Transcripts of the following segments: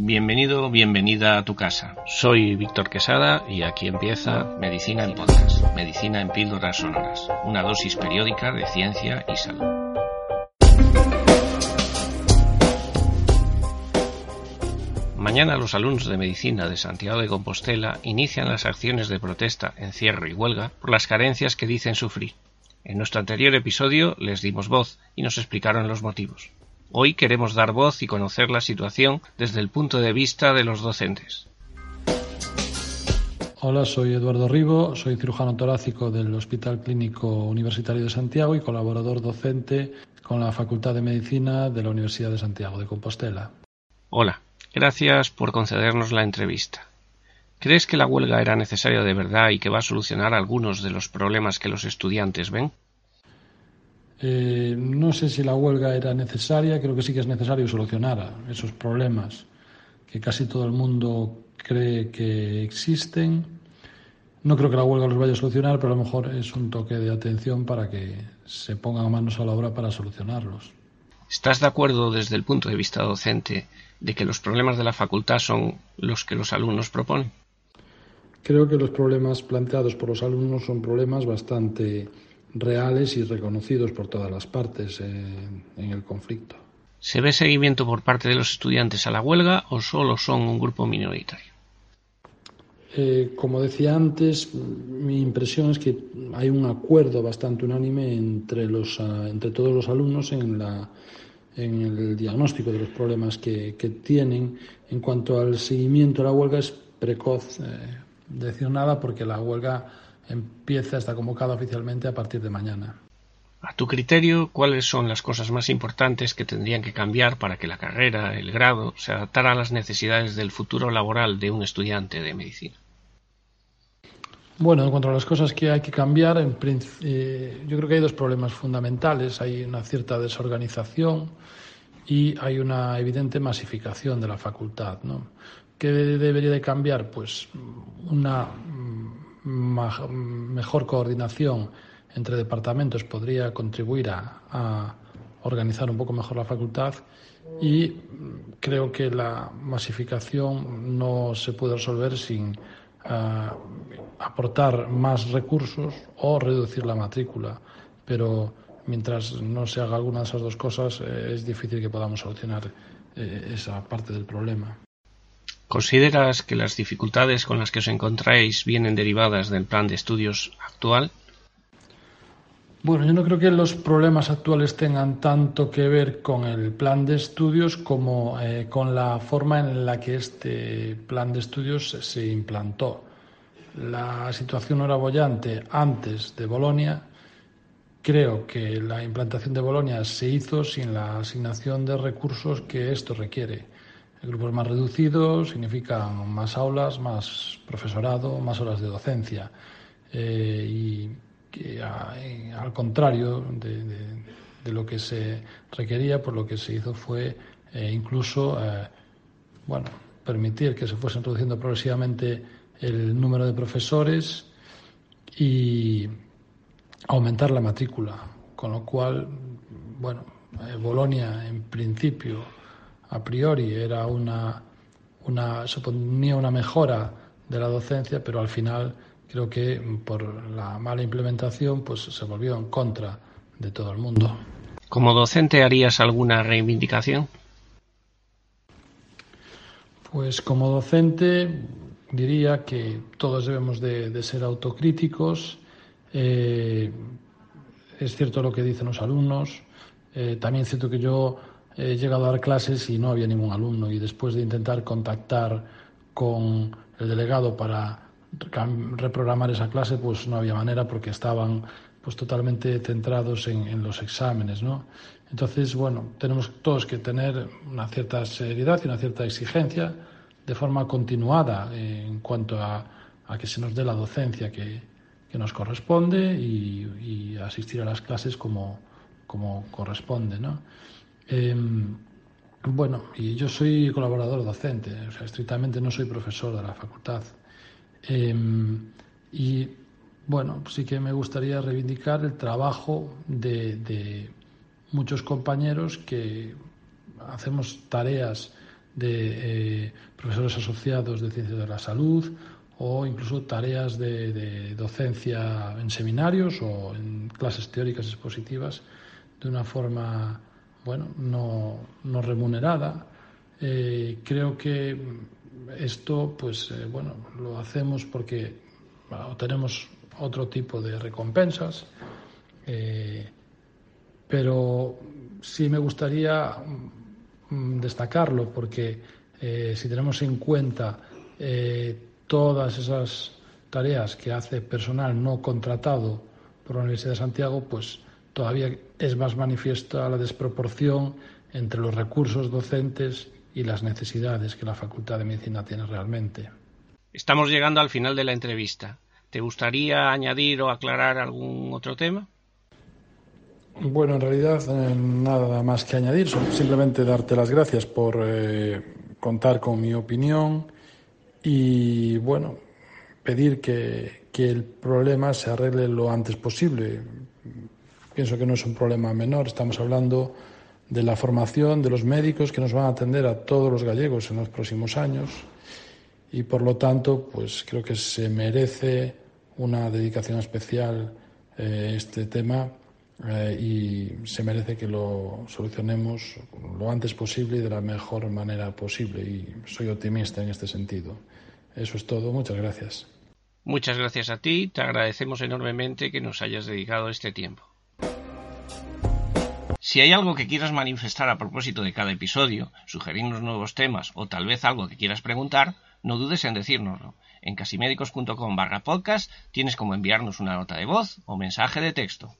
Bienvenido, bienvenida a tu casa. Soy Víctor Quesada y aquí empieza Medicina en Podcast, Medicina en Píldoras Sonoras, una dosis periódica de ciencia y salud. Mañana los alumnos de Medicina de Santiago de Compostela inician las acciones de protesta, encierro y huelga por las carencias que dicen sufrir. En nuestro anterior episodio les dimos voz y nos explicaron los motivos. Hoy queremos dar voz y conocer la situación desde el punto de vista de los docentes. Hola, soy Eduardo Ribo, soy cirujano torácico del Hospital Clínico Universitario de Santiago y colaborador docente con la Facultad de Medicina de la Universidad de Santiago de Compostela. Hola, gracias por concedernos la entrevista. ¿Crees que la huelga era necesaria de verdad y que va a solucionar algunos de los problemas que los estudiantes ven? Eh, no sé si la huelga era necesaria, creo que sí que es necesario solucionar esos problemas que casi todo el mundo cree que existen. No creo que la huelga los vaya a solucionar, pero a lo mejor es un toque de atención para que se pongan manos a la obra para solucionarlos. ¿Estás de acuerdo desde el punto de vista docente de que los problemas de la facultad son los que los alumnos proponen? Creo que los problemas planteados por los alumnos son problemas bastante reales y reconocidos por todas las partes en, el conflicto. ¿Se ve seguimiento por parte de los estudiantes a la huelga o solo son un grupo minoritario? Eh, como decía antes, mi impresión es que hay un acuerdo bastante unánime entre, los, ah, entre todos los alumnos en, la, en el diagnóstico de los problemas que, tienen. En cuanto al seguimiento de la huelga, es precoz eh, decir nada porque la huelga empieza, está convocada oficialmente a partir de mañana. A tu criterio, ¿cuáles son las cosas más importantes que tendrían que cambiar para que la carrera, el grado, se adaptara a las necesidades del futuro laboral de un estudiante de medicina? Bueno, en cuanto a las cosas que hay que cambiar, en eh, yo creo que hay dos problemas fundamentales. Hay una cierta desorganización y hay una evidente masificación de la facultad. ¿no? ¿Qué debería de cambiar? Pues una mejor coordinación entre departamentos podría contribuir a, organizar un poco mejor la facultad y creo que la masificación no se puede resolver sin eh, aportar más recursos o reducir la matrícula. Pero mientras no se haga alguna de esas dos cosas, eh, es difícil que podamos solucionar eh, esa parte del problema. ¿Consideras que las dificultades con las que os encontráis vienen derivadas del plan de estudios actual? Bueno, yo no creo que los problemas actuales tengan tanto que ver con el plan de estudios como eh, con la forma en la que este plan de estudios se implantó. La situación era bollante antes de Bolonia. Creo que la implantación de Bolonia se hizo sin la asignación de recursos que esto requiere. Grupos más reducidos significan más aulas, más profesorado, más horas de docencia. Eh, y que al contrario de, lo que se requería, pues lo que se hizo fue eh, incluso eh, bueno, permitir que se fuesen reduciendo progresivamente el número de profesores y aumentar la matrícula, con lo cual, bueno, Bolonia en principio a priori era una, una, suponía una mejora de la docencia, pero al final creo que por la mala implementación pues se volvió en contra de todo el mundo. ¿Como docente harías alguna reivindicación? Pues como docente diría que todos debemos de, ser autocríticos. Eh, es cierto lo que dicen los alumnos. Eh, también es cierto que yo he llegado a dar clases y no había ningún alumno y después de intentar contactar con el delegado para reprogramar esa clase, pues no había manera porque estaban pues totalmente centrados en, los exámenes, ¿no? Entonces, bueno, tenemos todos que tener una cierta seriedad y una cierta exigencia de forma continuada en cuanto a, que se nos dé la docencia que, nos corresponde y, asistir a las clases como, como corresponde. ¿no? Em, bueno, y yo soy colaborador docente, o sea, estrictamente no soy profesor de la facultad. Em, y bueno, sí que me gustaría reivindicar el trabajo de, muchos compañeros que hacemos tareas de eh, profesores asociados de ciencias de la salud o incluso tareas de, docencia en seminarios o en clases teóricas expositivas de una forma bueno no, no remunerada. Eh, creo que esto pues eh, bueno lo hacemos porque tenemos otro tipo de recompensas, eh, pero sí me gustaría mm, destacarlo porque si tenemos en cuenta todas esas tareas que hace personal no contratado por la Universidad de Santiago, pues todavía es más manifiesta la desproporción entre los recursos docentes y las necesidades que la Facultad de Medicina tiene realmente. Estamos llegando al final de la entrevista. ¿Te gustaría añadir o aclarar algún otro tema? Bueno, en realidad eh, nada más que añadir, simplemente darte las gracias por eh, contar con mi opinión y, bueno, pedir que, que, el problema se arregle lo antes posible. Pienso que no es un problema menor, estamos hablando de la formación de los médicos que nos van a atender a todos los gallegos en los próximos años y por lo tanto pues creo que se merece una dedicación especial eh, este tema eh, y se merece que lo solucionemos lo antes posible y de la mejor manera posible y soy optimista en este sentido. Eso es todo. Muchas gracias. Muchas gracias a ti. Te agradecemos enormemente que nos hayas dedicado este tiempo. Si hay algo que quieras manifestar a propósito de cada episodio, sugerirnos nuevos temas o tal vez algo que quieras preguntar, no dudes en decírnoslo. En casimédicos.com barra podcast tienes como enviarnos una nota de voz o mensaje de texto.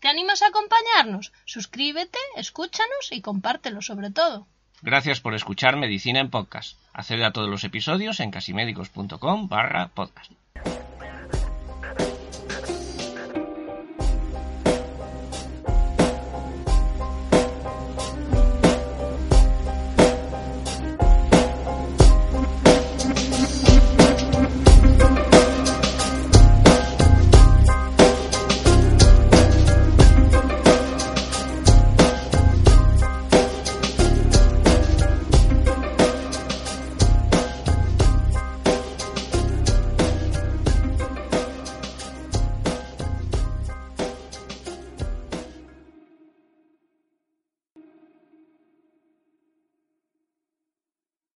¿Te animas a acompañarnos? Suscríbete, escúchanos y compártelo sobre todo. Gracias por escuchar Medicina en Podcast. Accede a todos los episodios en casimédicos.com barra podcast.